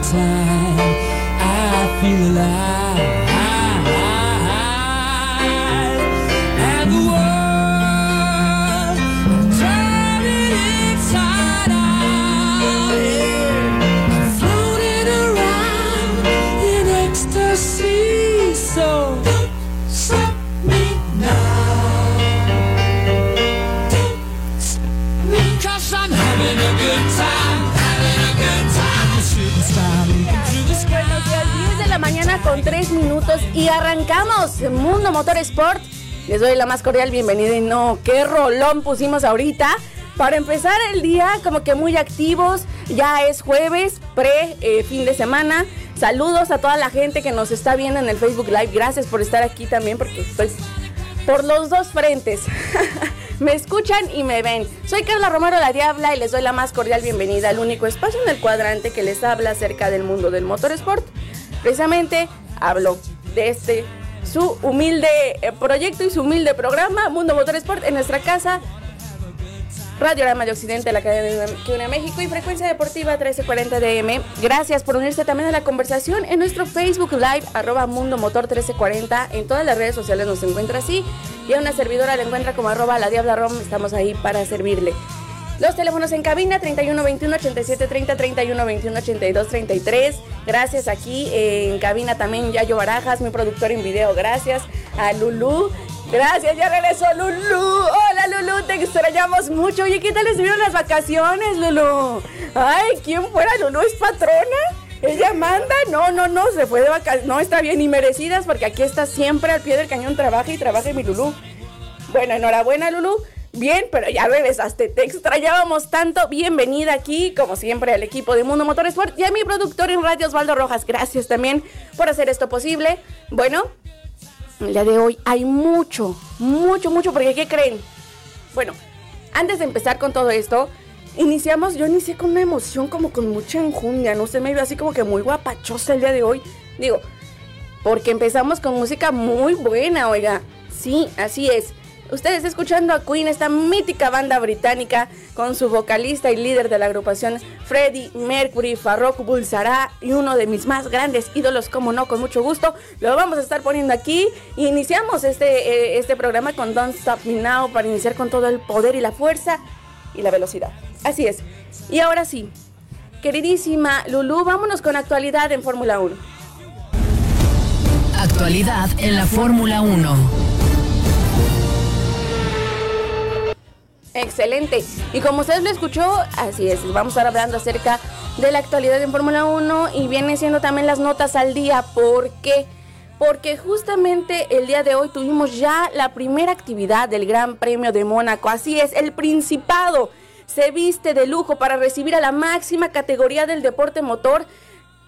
time. I feel alive. Mañana con 3 minutos y arrancamos Mundo Motor Sport. Les doy la más cordial bienvenida y no, qué rolón pusimos ahorita. Para empezar el día como que muy activos, ya es jueves, pre eh, fin de semana. Saludos a toda la gente que nos está viendo en el Facebook Live. Gracias por estar aquí también porque estoy por los dos frentes. me escuchan y me ven. Soy Carla Romero la Diabla y les doy la más cordial bienvenida al único espacio en el cuadrante que les habla acerca del mundo del motorsport. Precisamente hablo de este su humilde eh, proyecto y su humilde programa Mundo Motorsport en nuestra casa Radiorama de Occidente, la cadena que une México y Frecuencia Deportiva 1340 DM. Gracias por unirse también a la conversación en nuestro Facebook Live, arroba Mundo Motor 1340. En todas las redes sociales nos encuentra así. Y a una servidora la encuentra como arroba la Diabla Rom. Estamos ahí para servirle. Los teléfonos en cabina 31 21 87 30 31 21 82 33. Gracias aquí eh, en cabina también Yayo Barajas, mi productor en video. Gracias a Lulu. Gracias, ya regresó Lulu. Hola Lulu, te extrañamos mucho. Oye, ¿qué tal estuvieron las vacaciones, Lulu? Ay, ¿quién fuera Lulu? ¿Es patrona? Ella manda, no, no, no, se fue de vacaciones, no, está bien, y merecidas, porque aquí está siempre al pie del cañón, trabaja y trabaja mi Lulu. Bueno, enhorabuena, Lulu. Bien, pero ya regresaste, te extrañábamos tanto. Bienvenida aquí, como siempre, al equipo de Mundo Motorsport y a mi productor en radio, Osvaldo Rojas. Gracias también por hacer esto posible. Bueno, el día de hoy hay mucho, mucho, mucho, porque ¿qué creen? Bueno, antes de empezar con todo esto, iniciamos, yo inicié con una emoción como con mucha enjundia, no sé, me vio así como que muy guapachosa el día de hoy. Digo, porque empezamos con música muy buena, oiga. Sí, así es. Ustedes escuchando a Queen, esta mítica banda británica, con su vocalista y líder de la agrupación Freddie Mercury, Farrokh Bulsara y uno de mis más grandes ídolos, como no, con mucho gusto, lo vamos a estar poniendo aquí. Iniciamos este, eh, este programa con Don't Stop Me Now para iniciar con todo el poder y la fuerza y la velocidad. Así es. Y ahora sí, queridísima Lulu, vámonos con actualidad en Fórmula 1. Actualidad en la Fórmula 1. Excelente. Y como ustedes lo escuchó, así es, vamos a estar hablando acerca de la actualidad en Fórmula 1 y viene siendo también las notas al día. ¿Por qué? Porque justamente el día de hoy tuvimos ya la primera actividad del Gran Premio de Mónaco. Así es, el Principado se viste de lujo para recibir a la máxima categoría del deporte motor.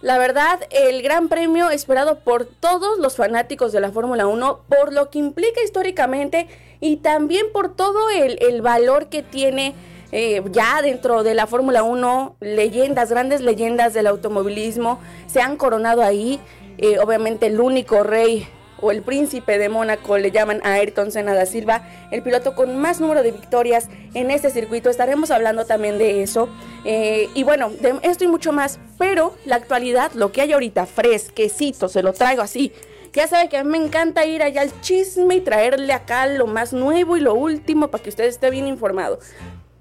La verdad, el gran premio esperado por todos los fanáticos de la Fórmula 1, por lo que implica históricamente y también por todo el, el valor que tiene eh, ya dentro de la Fórmula 1, leyendas, grandes leyendas del automovilismo se han coronado ahí. Eh, obviamente el único rey o el príncipe de Mónaco le llaman a Ayrton Senna da Silva, el piloto con más número de victorias en este circuito. Estaremos hablando también de eso. Eh, y bueno, de esto y mucho más. Pero la actualidad, lo que hay ahorita, fresquecito, se lo traigo así. Ya sabe que a mí me encanta ir allá al chisme y traerle acá lo más nuevo y lo último para que usted esté bien informado.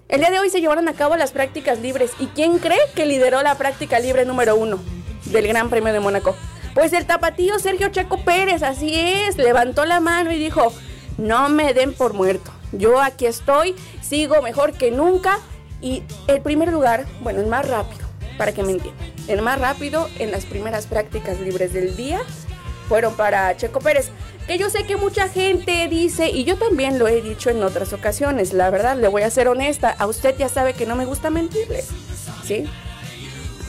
El día de hoy se llevaron a cabo las prácticas libres. ¿Y quién cree que lideró la práctica libre número uno del Gran Premio de Mónaco? Pues el tapatío Sergio Checo Pérez, así es, levantó la mano y dijo, no me den por muerto. Yo aquí estoy, sigo mejor que nunca. Y el primer lugar, bueno, el más rápido, para que me entiendan, el más rápido en las primeras prácticas libres del día fueron para Checo Pérez. Que yo sé que mucha gente dice, y yo también lo he dicho en otras ocasiones, la verdad, le voy a ser honesta, a usted ya sabe que no me gusta mentirle, ¿sí?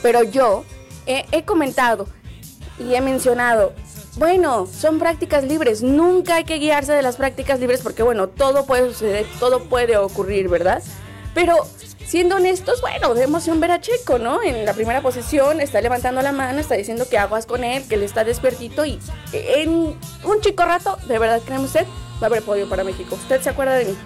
Pero yo he comentado y he mencionado, bueno, son prácticas libres, nunca hay que guiarse de las prácticas libres porque bueno, todo puede suceder, todo puede ocurrir, ¿verdad? Pero siendo honestos, bueno, de emoción ver a Checo, ¿no? En la primera posición está levantando la mano, está diciendo que aguas con él, que él está despiertito y en un chico rato, de verdad, créeme usted, va a haber podio para México. ¿Usted se acuerda de mí?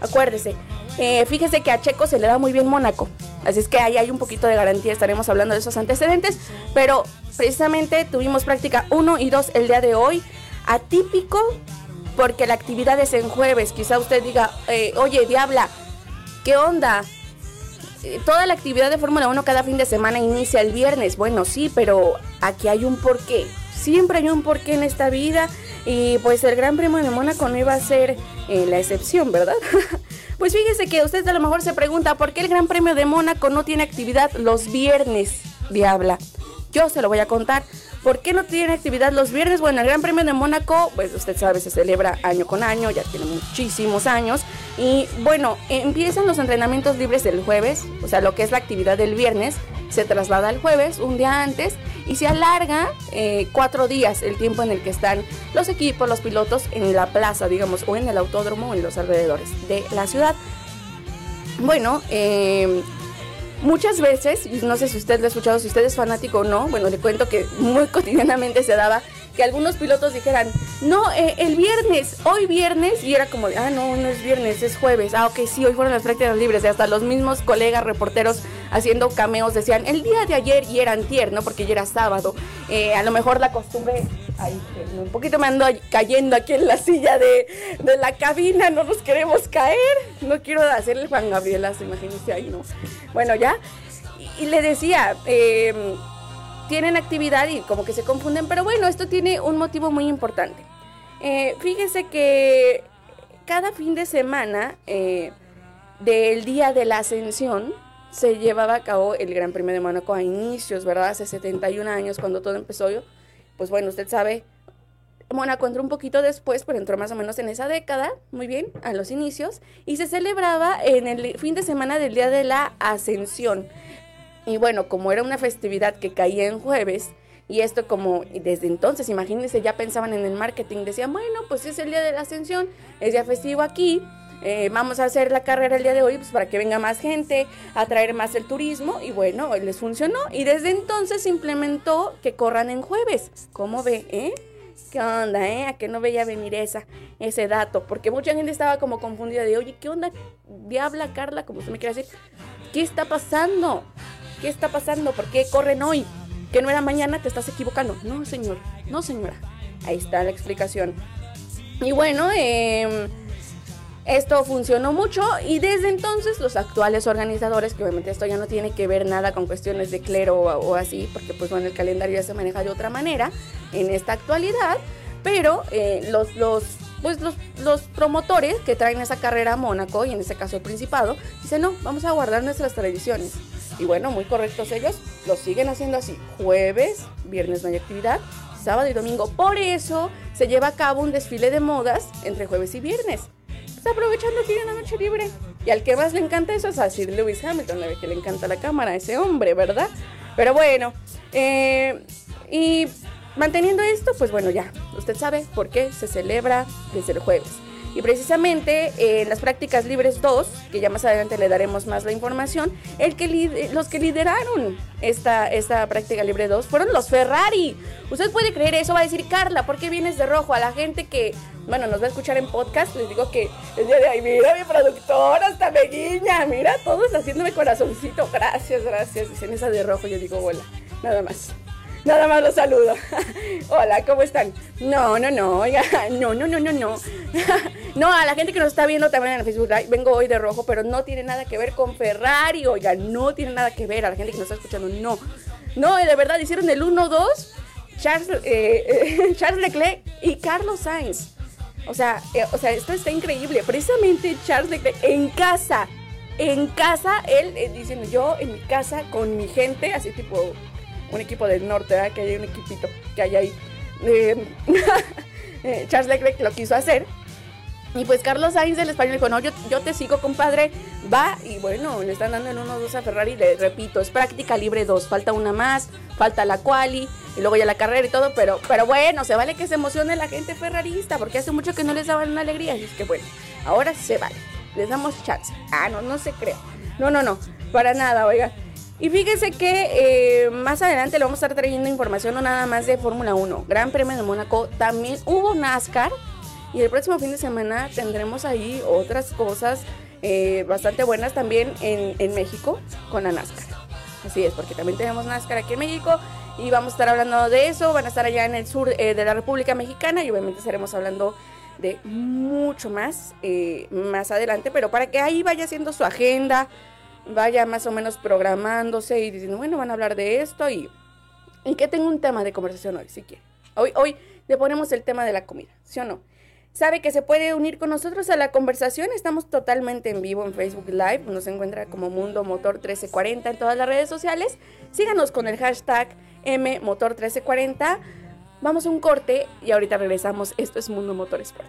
Acuérdese. Eh, fíjese que a Checo se le da muy bien Mónaco. Así es que ahí hay un poquito de garantía, estaremos hablando de esos antecedentes. Pero precisamente tuvimos práctica 1 y 2 el día de hoy. Atípico porque la actividad es en jueves. Quizá usted diga, eh, oye, Diabla, ¿qué onda? Eh, toda la actividad de Fórmula 1 cada fin de semana inicia el viernes. Bueno, sí, pero aquí hay un porqué. Siempre hay un porqué en esta vida. Y pues el Gran Premio de Mónaco no iba a ser eh, la excepción, ¿verdad? pues fíjese que usted a lo mejor se pregunta por qué el Gran Premio de Mónaco no tiene actividad los viernes, diabla. Yo se lo voy a contar. ¿Por qué no tiene actividad los viernes? Bueno, el Gran Premio de Mónaco, pues usted sabe, se celebra año con año, ya tiene muchísimos años. Y bueno, empiezan los entrenamientos libres el jueves, o sea, lo que es la actividad del viernes, se traslada al jueves, un día antes, y se alarga eh, cuatro días el tiempo en el que están los equipos, los pilotos en la plaza, digamos, o en el autódromo o en los alrededores de la ciudad. Bueno, eh, muchas veces, no sé si usted lo ha escuchado, si usted es fanático o no, bueno, le cuento que muy cotidianamente se daba que algunos pilotos dijeran, no, eh, el viernes, hoy viernes, y era como, ah, no, no es viernes, es jueves, ah, ok, sí, hoy fueron las prácticas libres, y hasta los mismos colegas reporteros haciendo cameos decían, el día de ayer y era antier, ¿no? Porque ya era sábado, eh, a lo mejor la costumbre, ay, un poquito me ando cayendo aquí en la silla de, de la cabina, no nos queremos caer, no quiero hacer el Juan Gabrielazo, imagínense ahí, ¿no? Bueno, ya, y, le decía, eh, tienen actividad y como que se confunden, pero bueno, esto tiene un motivo muy importante. Eh, fíjese que cada fin de semana eh, del día de la ascensión se llevaba a cabo el Gran Premio de Mónaco a inicios, ¿verdad? Hace 71 años cuando todo empezó. Pues bueno, usted sabe, Mónaco entró un poquito después, pero entró más o menos en esa década, muy bien, a los inicios, y se celebraba en el fin de semana del día de la ascensión. Y bueno, como era una festividad que caía en jueves, y esto como desde entonces, imagínense, ya pensaban en el marketing, decían, bueno, pues es el día de la ascensión, es día festivo aquí, eh, vamos a hacer la carrera el día de hoy pues, para que venga más gente, atraer más el turismo, y bueno, les funcionó. Y desde entonces se implementó que corran en jueves. ¿Cómo ve, eh? ¿Qué onda, eh? ¿A qué no veía venir esa, ese dato? Porque mucha gente estaba como confundida de, oye, ¿qué onda? Diabla, Carla, como usted me quiere decir. ¿Qué está pasando? ¿Qué está pasando? ¿Por qué corren hoy? Que no era mañana, te estás equivocando. No, señor, no, señora. Ahí está la explicación. Y bueno, eh, esto funcionó mucho y desde entonces los actuales organizadores, que obviamente esto ya no tiene que ver nada con cuestiones de clero o, así, porque pues bueno, el calendario ya se maneja de otra manera en esta actualidad, pero eh, los, los, pues los, los, promotores que traen esa carrera a Mónaco, y en este caso el Principado, dicen, no, vamos a guardar nuestras tradiciones. Y bueno, muy correctos ellos, lo siguen haciendo así. Jueves, viernes no hay actividad, sábado y domingo. Por eso se lleva a cabo un desfile de modas entre jueves y viernes. Está aprovechando que hay una noche libre. Y al que más le encanta eso es a Sir Lewis Hamilton, la vez que le encanta la cámara ese hombre, ¿verdad? Pero bueno, eh, y manteniendo esto, pues bueno, ya, usted sabe por qué se celebra desde el jueves. Y precisamente en las prácticas libres 2, que ya más adelante le daremos más la información, el que los que lideraron esta, esta práctica libre 2 fueron los Ferrari. Usted puede creer eso, va a decir, Carla, ¿por qué vienes de rojo? A la gente que, bueno, nos va a escuchar en podcast, les digo que el día de ahí, mira mi productora, hasta me guiña, mira, todos haciéndome corazoncito, gracias, gracias, dicen esa de rojo, yo digo, hola, nada más. Nada más los saludo. Hola, ¿cómo están? No, no, no, oiga, no, no, no, no, no. no, a la gente que nos está viendo también en el Facebook vengo hoy de rojo, pero no tiene nada que ver con Ferrari, oiga, no tiene nada que ver. A la gente que nos está escuchando, no. No, de verdad, hicieron el 1-2, Charles, eh, Charles Leclerc y Carlos Sainz. O sea, eh, o sea, esto está increíble. Precisamente Charles Leclerc en casa, en casa, él eh, diciendo, yo en mi casa con mi gente, así tipo un equipo del norte, ¿verdad? que hay un equipito que hay ahí. Eh, Charles Leclerc lo quiso hacer. Y pues Carlos Sainz del español dijo, no, yo, te sigo, compadre, va. Y bueno, le están dando el 1-2 a Ferrari, le repito, es práctica libre 2, falta una más, falta la quali, y luego ya la carrera y todo, pero, pero bueno, se vale que se emocione la gente ferrarista, porque hace mucho que no les daban una alegría, y es que bueno, ahora se vale, les damos chance. Ah, no, no se crea. No, no, no, para nada, oiga. Y fíjese que eh, más adelante le vamos a estar trayendo información no nada más de Fórmula 1, Gran Premio de Mónaco, también hubo NASCAR y el próximo fin de semana tendremos ahí otras cosas eh, bastante buenas también en, en, México con la NASCAR. Así es, porque también tenemos NASCAR aquí en México y vamos a estar hablando de eso. Van a estar allá en el sur eh, de la República Mexicana y obviamente estaremos hablando de mucho más más adelante, pero para que ahí vaya haciendo su agenda, vaya más o menos programándose y diciendo, bueno, van a hablar de esto y, y que tengo un tema de conversación hoy, si quiere. Hoy, hoy le ponemos el tema de la comida, ¿sí o no? sabe que se puede unir con nosotros a la conversación. Estamos totalmente en vivo en Facebook Live. Nos encuentra como Mundo Motor 1340 en todas las redes sociales. Síganos con el hashtag MMotor1340. Vamos a un corte y ahorita regresamos. Esto es Mundo Motor Sport.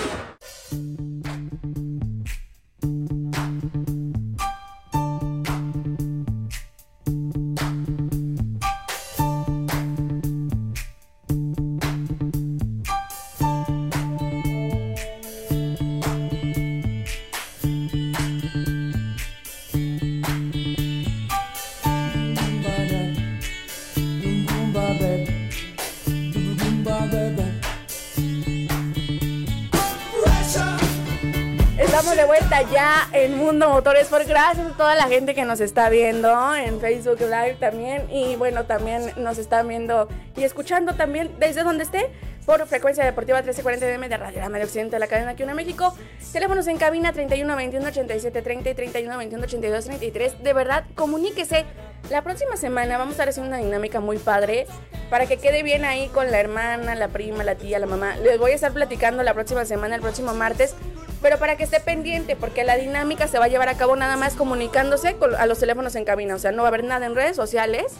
Estamos de vuelta ya en Mundo Motores por gracias a toda la gente que nos está viendo en Facebook Live también y bueno también nos están viendo y escuchando también desde donde esté por frecuencia deportiva 1340 DM de Radio La Medio Occidente de la cadena aquí en México. Teléfonos en cabina 31 21 87 30 y 31 21 82 33. De verdad, comuníquese. La próxima semana vamos a haciendo una dinámica muy padre para que quede bien ahí con la hermana, la prima, la tía, la mamá. Les voy a estar platicando la próxima semana, el próximo martes pero para que esté pendiente, porque la dinámica se va a llevar a cabo nada más comunicándose a los teléfonos en cabina, o sea, no va a haber nada en redes sociales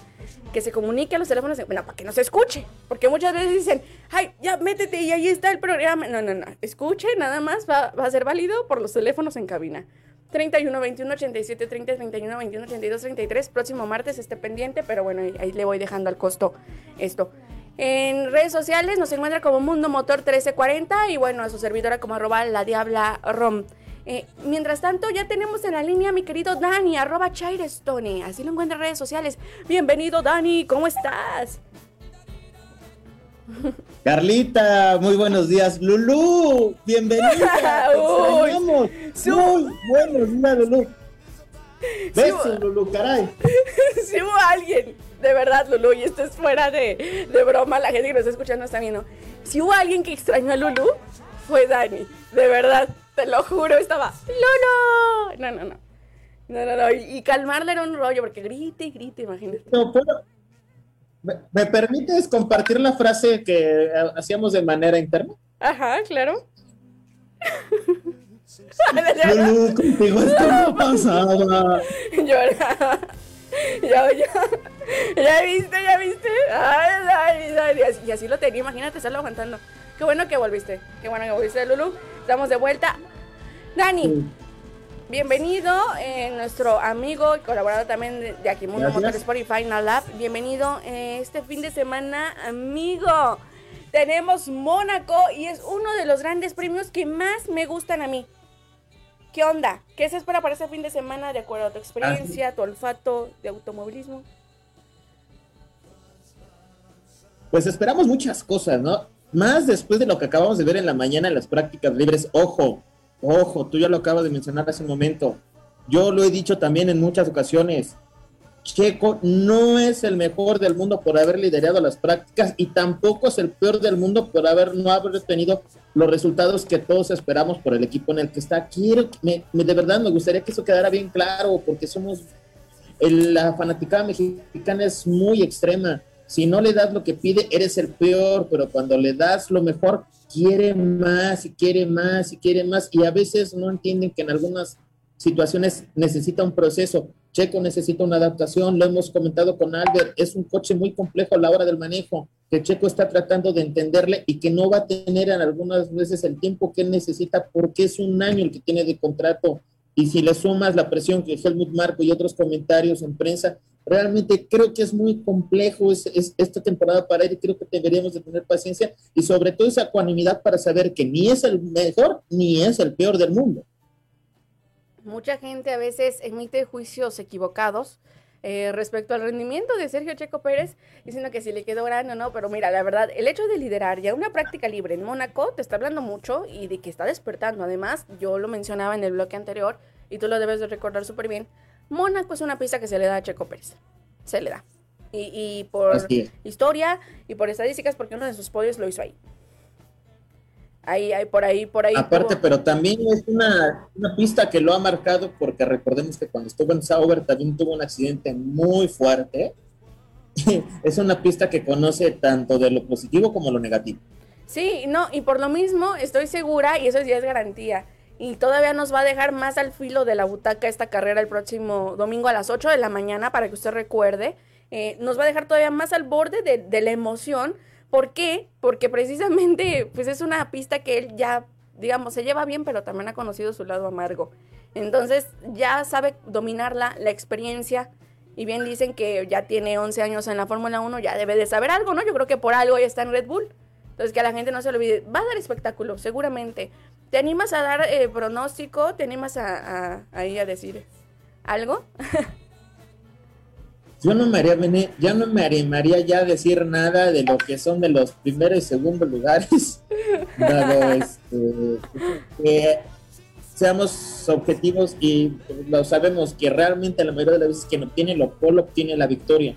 que se comunique a los teléfonos, en, bueno, para que no se escuche, porque muchas veces dicen, ay, ya métete y ahí está el programa. No, no, no, escuche, nada más va a ser válido por los teléfonos en cabina. 31 21 87 30 31 21 82 33 próximo martes esté pendiente pero bueno ahí, le voy dejando al costo esto en redes sociales nos encuentra como Mundo Motor 1340 y bueno, a su servidora como arroba la diabla rom. Eh, mientras tanto, ya tenemos en la línea a mi querido Dani, arroba Chairestone. Así lo encuentra en redes sociales. Bienvenido, Dani, ¿cómo estás? Carlita, muy buenos días. Lulú, bienvenida. Uy, su- Muy buenos días, Lulú. Sí, Besos, Lulú, caray. si hubo alguien, de verdad, Lulu, y esto es fuera de, de broma, la gente que nos está escuchando está viendo. Si hubo alguien que extrañó a Lulu, fue Dani. De verdad, te lo juro, estaba, ¡Lulu! No, no, no. No, no, no. Y, y calmarle era un rollo, porque grite y grite, imagínate. No, pero- ¿Me, me permites compartir la frase que eh, hacíamos de manera interna? Ajá, claro. Lulú, contigo esto no pasaba. Lloraba. Ya, ya. Ya viste, ya viste. Ay, ay, ay. Y así- Y así lo tenía, imagínate estarlo aguantando. Qué bueno que volviste. Qué bueno que volviste, Lulu. Estamos de vuelta. Dani, bienvenido, eh, nuestro amigo y colaborador también de, de aquí, Mundo Gracias. Motorsport y Final Lab. Bienvenido eh, este fin de semana, amigo. Tenemos Mónaco y es uno de los grandes premios que más me gustan a mí. ¿Qué onda? ¿Qué se espera para este fin de semana de acuerdo a tu experiencia, tu olfato de automovilismo? Pues esperamos muchas cosas, ¿no? Más después de lo que acabamos de ver en la mañana en las prácticas libres. Ojo, ojo, tú ya lo acabas de mencionar hace un momento. Yo lo he dicho también en muchas ocasiones. Checo no es el mejor del mundo por haber liderado las prácticas y tampoco es el peor del mundo por haber no haber tenido los resultados que todos esperamos por el equipo en el que está. Quiero, me, de verdad me gustaría que eso quedara bien claro, porque somos, la fanaticada mexicana es muy extrema. Si no le das lo que pide, eres el peor, pero cuando le das lo mejor, quiere más y quiere más y quiere más. Y a veces no entienden que en algunas situaciones necesita un proceso. Checo necesita una adaptación, lo hemos comentado con Albert, es un coche muy complejo a la hora del manejo, que Checo está tratando de entenderle y que no va a tener en algunas veces el tiempo que necesita porque es un año el que tiene de contrato. Y si le sumas la presión que Helmut Marco y otros comentarios en prensa, realmente creo que es muy complejo es, esta temporada para él y creo que deberíamos de tener paciencia y sobre todo esa ecuanimidad para saber que ni es el mejor ni es el peor del mundo. Mucha gente a veces emite juicios equivocados eh, respecto al rendimiento de Sergio Checo Pérez, diciendo que si le quedó grande o no, pero mira, la verdad, el hecho de liderar ya una práctica libre en Mónaco te está hablando mucho y de que está despertando. Además, yo lo mencionaba en el bloque anterior y tú lo debes de recordar súper bien, Mónaco es una pista que se le da a Checo Pérez, se le da. Y, y por historia y por estadísticas, porque uno de sus podios lo hizo ahí. Ahí, ahí, por ahí, por ahí. Aparte, pero también es una, pista que lo ha marcado porque recordemos que cuando estuvo en Sauber también tuvo un accidente muy fuerte. es una pista que conoce tanto de lo positivo como lo negativo. Sí, no, y por lo mismo estoy segura, y eso ya es garantía, y todavía nos va a dejar más al filo de la butaca esta carrera el próximo domingo a las 8 de la mañana, para que usted recuerde, eh, nos va a dejar todavía más al borde de, de la emoción ¿Por qué? Porque precisamente pues es una pista que él ya, digamos, se lleva bien, pero también ha conocido su lado amargo. Entonces ya sabe dominarla, la experiencia. Y bien dicen que ya tiene 11 años en la Fórmula 1, ya debe de saber algo, ¿no? Yo creo que por algo ya está en Red Bull. Entonces que a la gente no se olvide. Va a dar espectáculo, seguramente. ¿Te animas a dar eh, pronóstico? ¿Te animas a, a, a, a decir algo? yo no me haría, ya no me animaría ya a decir nada de lo que son de los primeros y segundos lugares, dado este, que seamos objetivos y lo sabemos que realmente la mayoría de las veces que no tiene lo polo obtiene la victoria.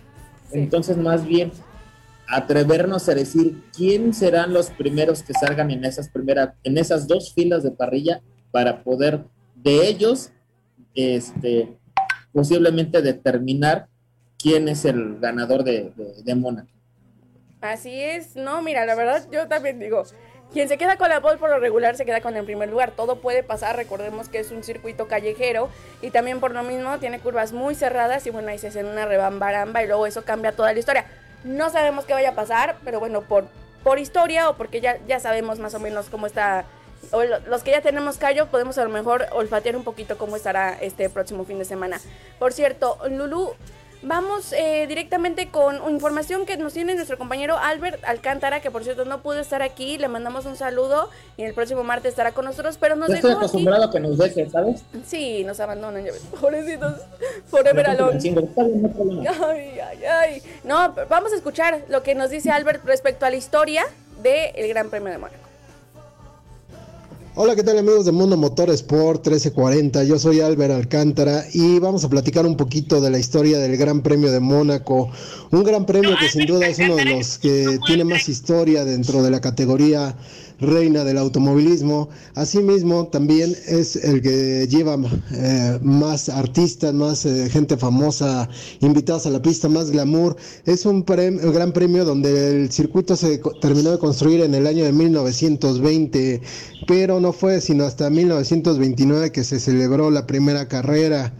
Entonces, más bien, atrevernos a decir quién serán los primeros que salgan en esas primeras, en esas dos filas de parrilla para poder de ellos, este, posiblemente determinar quién es el ganador de, de, Mónaco. Así es, no, mira, la verdad yo también digo, quien se queda con la pole por lo regular se queda con el primer lugar. Todo puede pasar, recordemos que es un circuito callejero y también por lo mismo tiene curvas muy cerradas y bueno, ahí se hace una rebambaramba y luego eso cambia toda la historia. No sabemos qué vaya a pasar, pero bueno, por, por historia o porque ya, ya sabemos más o menos cómo está, o los que ya tenemos callo, podemos a lo mejor olfatear un poquito cómo estará este próximo fin de semana. Por cierto, Lulu, Vamos eh, directamente con información que nos tiene nuestro compañero Albert Alcántara, que por cierto no pudo estar aquí. Le mandamos un saludo y el próximo martes estará con nosotros, pero nos Estoy acostumbrado a que nos deje, ¿sabes? Sí, nos abandonan, ya ves. Pobrecitos, forever alone. Ay, ay, ay. No, vamos a escuchar lo que nos dice Albert respecto a la historia del Gran Premio de Mónaco. Hola, ¿qué tal amigos de Mundo Motor Sport 1340? Yo soy Albert Alcántara y vamos a platicar un poquito de la historia del Gran Premio de Mónaco. Un gran premio que sin duda es uno de los que tiene más historia dentro de la categoría reina del automovilismo. Asimismo, también es el que lleva eh, más artistas, más eh, gente famosa invitados a la pista, más glamour. Es un gran premio donde el circuito se terminó de construir en el año de 1920, pero no fue sino hasta 1929 que se celebró la primera carrera.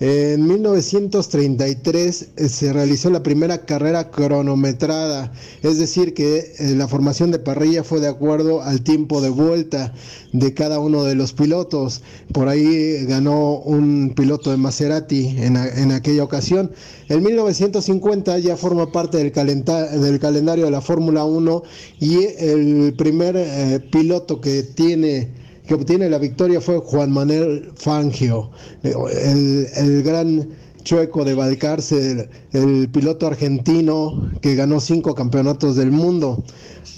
En 1933 eh, se realizó la primera carrera cronometrada, es decir, que eh, la formación de parrilla fue de acuerdo al tiempo de vuelta de cada uno de los pilotos. Por ahí ganó un piloto de Maserati en, aquella ocasión. En 1950 ya forma parte del, del calendario de la Fórmula 1 y el primer eh, piloto que tiene que obtiene la victoria fue Juan Manuel Fangio, el, gran chueco de Valcarce, el, piloto argentino que ganó cinco campeonatos del mundo.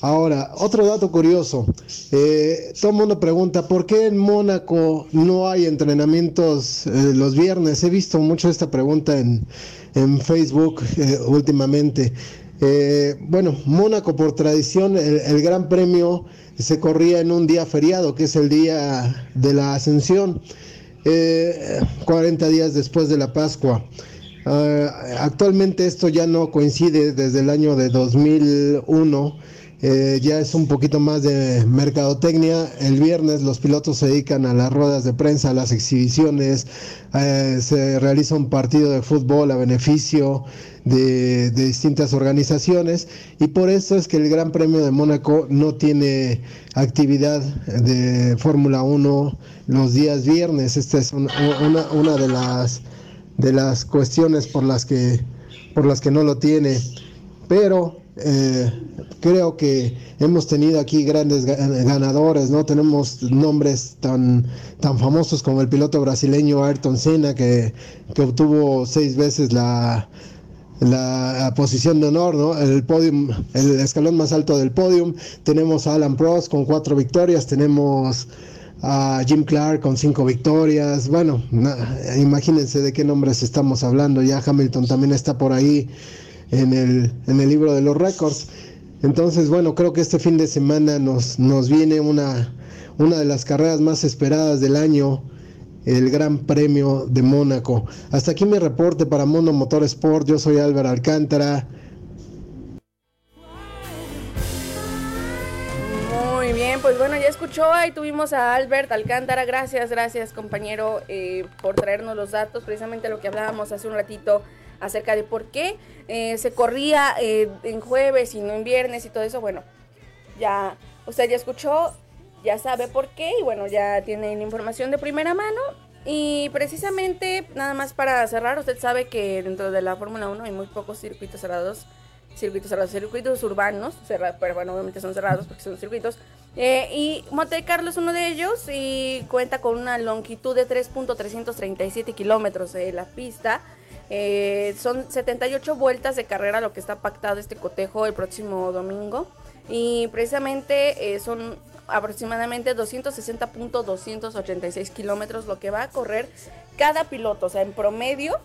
Ahora, otro dato curioso, eh, todo el mundo pregunta, ¿por qué en Mónaco no hay entrenamientos eh, los viernes? He visto mucho esta pregunta en, Facebook eh, últimamente. Eh, bueno, Mónaco por tradición, el, Gran Premio se corría en un día feriado, que es el día de la Ascensión, 40 eh, días después de la Pascua. Ah, actualmente esto ya no coincide desde el año de 2001 eh, ya es un poquito más de mercadotecnia. El viernes los pilotos se dedican a las ruedas de prensa, a las exhibiciones, eh, se realiza un partido de fútbol a beneficio de, distintas organizaciones y por eso es que el Gran Premio de Mónaco no tiene actividad de Fórmula 1 los días viernes. Esta es una, una, de las de las cuestiones por las que por las que no lo tiene. Pero eh, creo que hemos tenido aquí grandes ganadores, ¿no? Tenemos nombres tan, tan famosos como el piloto brasileño Ayrton Senna, que, obtuvo seis veces la, la posición de honor, ¿no? El podium, el escalón más alto del podium. Tenemos a Alan Prost con cuatro victorias, tenemos a Jim Clark con cinco victorias. Bueno, imagínense de qué nombres estamos hablando. Ya Hamilton también está por ahí en el, en el libro de los récords. Entonces, bueno, creo que este fin de semana nos, nos viene una, una de las carreras más esperadas del año, el Gran Premio de Mónaco. Hasta aquí mi reporte para Mono Motor Sport. Yo soy Álvaro Alcántara. Muy bien, pues bueno, ya escuchó, ahí tuvimos a Albert Alcántara. Gracias, gracias compañero eh, por traernos los datos, precisamente lo que hablábamos hace un ratito acerca de por qué eh, se corría eh, en jueves y no en viernes y todo eso. Bueno, ya usted ya escuchó, ya sabe por qué y bueno, ya tiene la información de primera mano. Y precisamente, nada más para cerrar, usted sabe que dentro de la Fórmula 1 hay muy pocos circuitos cerrados circuitos cerrados, circuitos urbanos, cerrados, pero bueno, obviamente son cerrados porque son circuitos. Eh, y Monte Carlo es uno de ellos y cuenta con una longitud de 3.337 kilómetros de la pista. Eh, son 78 vueltas de carrera lo que está pactado este cotejo el próximo domingo. Y precisamente eh, son aproximadamente 260.286 kilómetros lo que va a correr cada piloto. O sea, en promedio,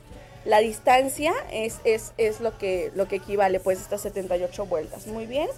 la distancia es, es, es lo, que, lo que equivale pues estas 78 vueltas. Muy bien.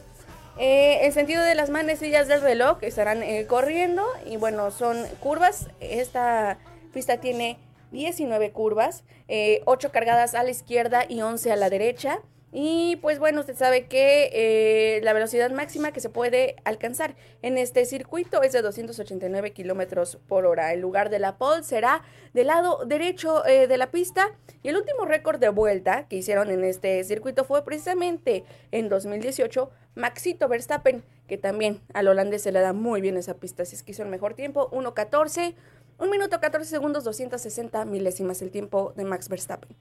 Eh, en sentido de las manecillas del reloj estarán corriendo y bueno, son curvas. Esta pista tiene 19 curvas, 8 eh, cargadas a la izquierda y 11 a la derecha. Y pues bueno, usted sabe que eh, la velocidad máxima que se puede alcanzar en este circuito es de 289 kilómetros por hora. El lugar de la pole será del lado derecho eh, de la pista. Y el último récord de vuelta que hicieron en este circuito fue precisamente en 2018 Maxito Verstappen, que también al holandés se le da muy bien esa pista. Si es que hizo el mejor tiempo, 1.14. Un minuto 14 segundos, 260 milésimas el tiempo de Max Verstappen.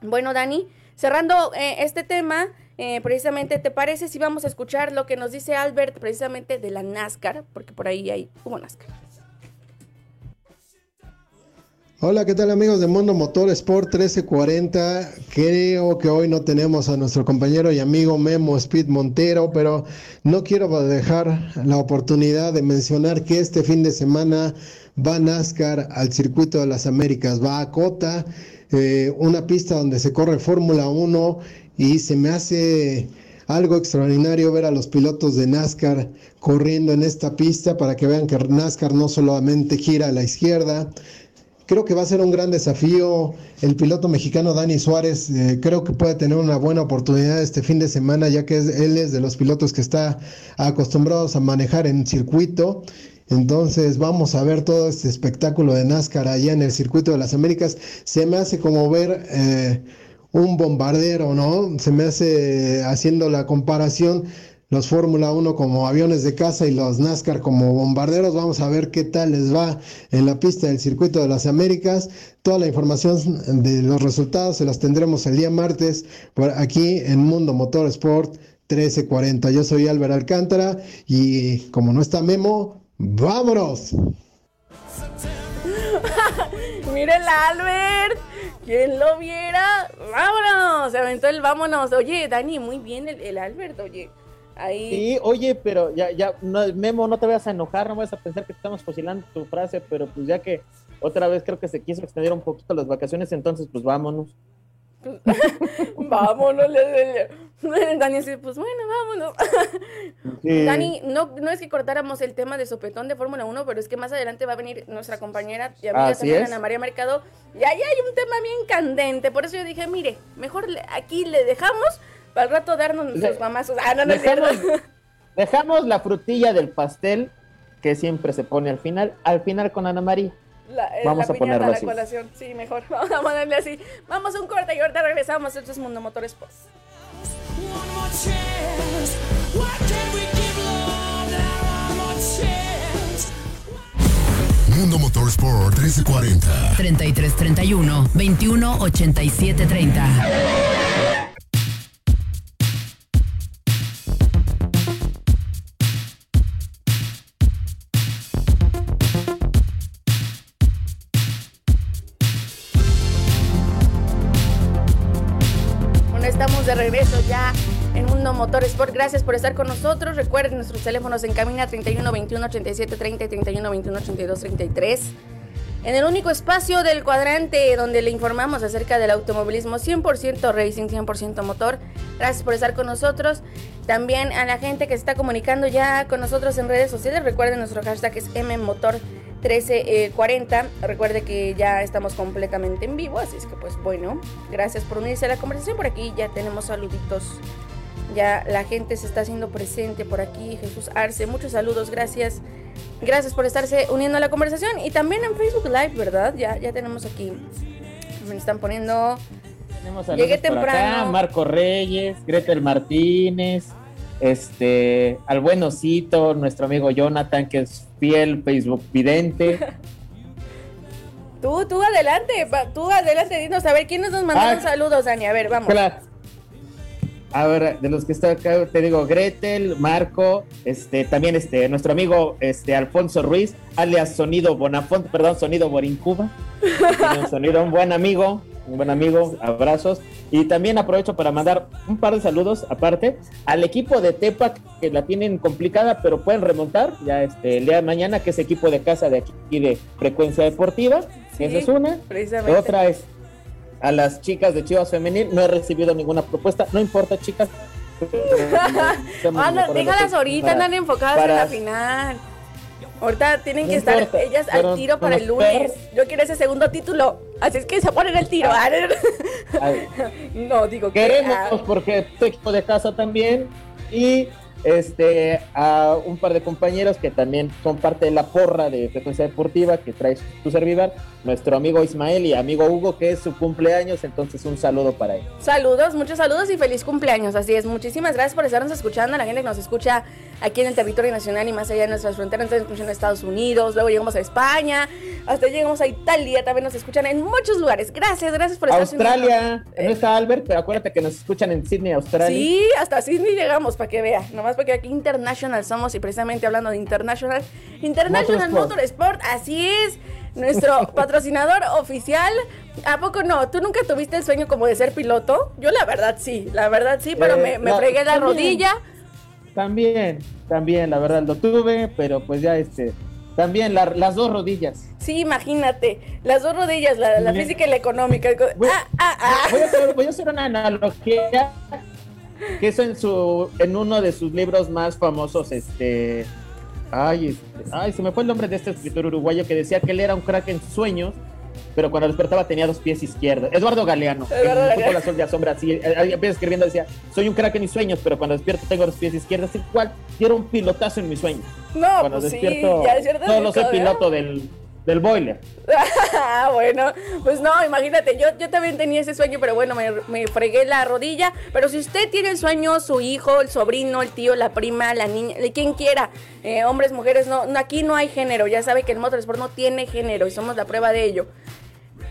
Bueno, Dani, cerrando eh, este tema, eh, precisamente, ¿te parece si vamos a escuchar lo que nos dice Albert precisamente de la NASCAR? Porque por ahí hay, hubo NASCAR. Hola, ¿qué tal amigos de Mundo Motor Sport 1340? Creo que hoy no tenemos a nuestro compañero y amigo Memo Speed Montero, pero no quiero dejar la oportunidad de mencionar que este fin de semana va NASCAR al circuito de las Américas, va a Cota, eh, una pista donde se corre Fórmula 1 y se me hace algo extraordinario ver a los pilotos de NASCAR corriendo en esta pista para que vean que NASCAR no solamente gira a la izquierda, Creo que va a ser un gran desafío. El piloto mexicano Dani Suárez eh, creo que puede tener una buena oportunidad este fin de semana, ya que él es de los pilotos que está acostumbrados a manejar en circuito. Entonces vamos a ver todo este espectáculo de NASCAR allá en el circuito de las Américas. Se me hace como ver eh, un bombardero, ¿no? Se me hace haciendo la comparación los Fórmula 1 como aviones de caza y los NASCAR como bombarderos. Vamos a ver qué tal les va en la pista del circuito de las Américas. Toda la información de los resultados se las tendremos el día martes por aquí en Mundo Motor Sport 1340. Yo soy Álvaro Alcántara y como no está Memo, vámonos. Miren Albert. ¿Quién lo viera? ¡Vámonos! Se aventó el vámonos. Oye, Dani, muy bien el, el Albert, oye. Ahí. Sí, oye, pero ya, ya, Memo, no te vayas a enojar, no vas a pensar que estamos fusilando tu frase, pero pues ya que otra vez creo que se quiso extender un poquito las vacaciones, entonces pues vámonos. vámonos, Dani así, pues bueno, vámonos. Sí. Dani, no, no es que cortáramos el tema de sopetón de Fórmula 1, pero es que más adelante va a venir nuestra compañera y amiga también. Ana María Mercado, y ahí hay un tema bien candente, por eso yo dije, mire, mejor aquí le dejamos para el rato darnos nuestros mamazos. Ah, no, no. Dejamos, dejamos la frutilla del pastel que siempre se pone al final, al final con Ana María. La, eh, Vamos la a ponerlo así. sí, mejor. Vamos a ponerle así. Vamos a un corte y ahorita regresamos. Esto es Mundo Motor Sports. Mundo Motorsport 1340. 3331 21 de regreso ya en Mundo Motor Sport. Gracias por estar con nosotros. Recuerden nuestros teléfonos en cabina 31 21 87 30 y 31 21 82 33. En el único espacio del cuadrante donde le informamos acerca del automovilismo 100% racing, 100% motor. Gracias por estar con nosotros. También a la gente que se está comunicando ya con nosotros en redes sociales. Recuerden nuestro hashtag es mmotor 1340. Recuerde que ya estamos completamente en vivo, así es que pues bueno, gracias por unirse a la conversación. Por aquí ya tenemos saluditos. Ya la gente se está haciendo presente por aquí. Jesús Arce, muchos saludos, gracias. Gracias por estarse uniendo a la conversación. Y también en Facebook Live, ¿verdad? Ya, ya tenemos aquí. Me están poniendo. Tenemos Llegué por temprano. acá, Marco Reyes, Gretel Martínez, este, al buenocito, nuestro amigo Jonathan, que es fiel Facebook vidente. Tú, tú adelante, tú adelante, dinos a ver quiénes nos mandaron Ah. saludos, Dani. A ver, vamos. Hola. A ver, de los que está acá, te digo, Gretel, Marco, este, también este, nuestro amigo este, Alfonso Ruiz, alias Sonido Bonafont, perdón, Sonido Borincuba. Sonido, un buen amigo, un buen amigo, abrazos. Y también aprovecho para mandar un par de saludos aparte al equipo de Tepac, que la tienen complicada, pero pueden remontar ya este, el día de mañana, que es equipo de casa de aquí de Frecuencia Deportiva. Sí, Esa es una. precisamente. Otra es a las chicas de Chivas Femenil. No he recibido ninguna propuesta. No importa, chicas. Ah, no, déjalas ahorita, Para- andan enfocadas para- en la final. Ahorita tienen No que estar ellas al tiro para el lunes. Yo quiero ese segundo título. Así es que se ponen el tiro. Ay, no, digo que. Queremos ah, porque tu equipo de casa también. Y este a un par de compañeros que también son parte de la porra de frecuencia deportiva que trae tu servidor, nuestro amigo Ismael y amigo Hugo, que es su cumpleaños, entonces un saludo para él. Saludos, muchos saludos y feliz cumpleaños. Así es, muchísimas gracias por estarnos escuchando. La gente que nos escucha aquí en el territorio nacional y más allá de nuestras fronteras. Entonces, nos escuchan en Estados Unidos, luego llegamos a España, hasta llegamos a Italia. También nos escuchan en muchos lugares. Gracias, gracias por estar Australia, no está Albert, pero acuérdate que nos escuchan en Sydney, Australia. Sí, hasta Sydney llegamos, para que vea. Nomás porque aquí International somos y precisamente hablando de International. International Motorsport. Motorsport, así es. Nuestro patrocinador oficial. ¿A poco no? ¿Tú nunca tuviste el sueño como de ser piloto? Yo la verdad sí, la verdad sí, pero Eh, me, me no, fregué la también. rodilla. También, también, la verdad lo tuve, pero pues ya este, también la- las dos rodillas. Sí, imagínate. Las dos rodillas, la, la física y la económica. Voy- Ah, ah, ah. Voy a hacer, voy a hacer una analogía que es en su, en uno de sus libros más famosos, este, ay, este, ay, se me fue el nombre de este escritor uruguayo que decía que él era un crack en sueños, pero cuando despertaba tenía dos pies izquierdos. Eduardo Galeano, Eduardo Galeano. Fútbol Azul de Asombra, así, eh, eh, empieza escribiendo, decía, soy un crack en mis sueños, pero cuando despierto tengo dos pies izquierdos, igual, era un pilotazo en mis sueños. No, Cuando pues sí, despierto, ya es cierto. solo soy piloto del, del boiler. Ah, bueno, pues no, imagínate, yo, yo también tenía ese sueño, pero bueno, me, fregué la rodilla. Pero si usted tiene el sueño, su hijo, el sobrino, el tío, la prima, la niña, quien quiera, eh, hombres, mujeres, no, no, aquí no hay género. Ya sabe que el motorsport no tiene género y somos la prueba de ello.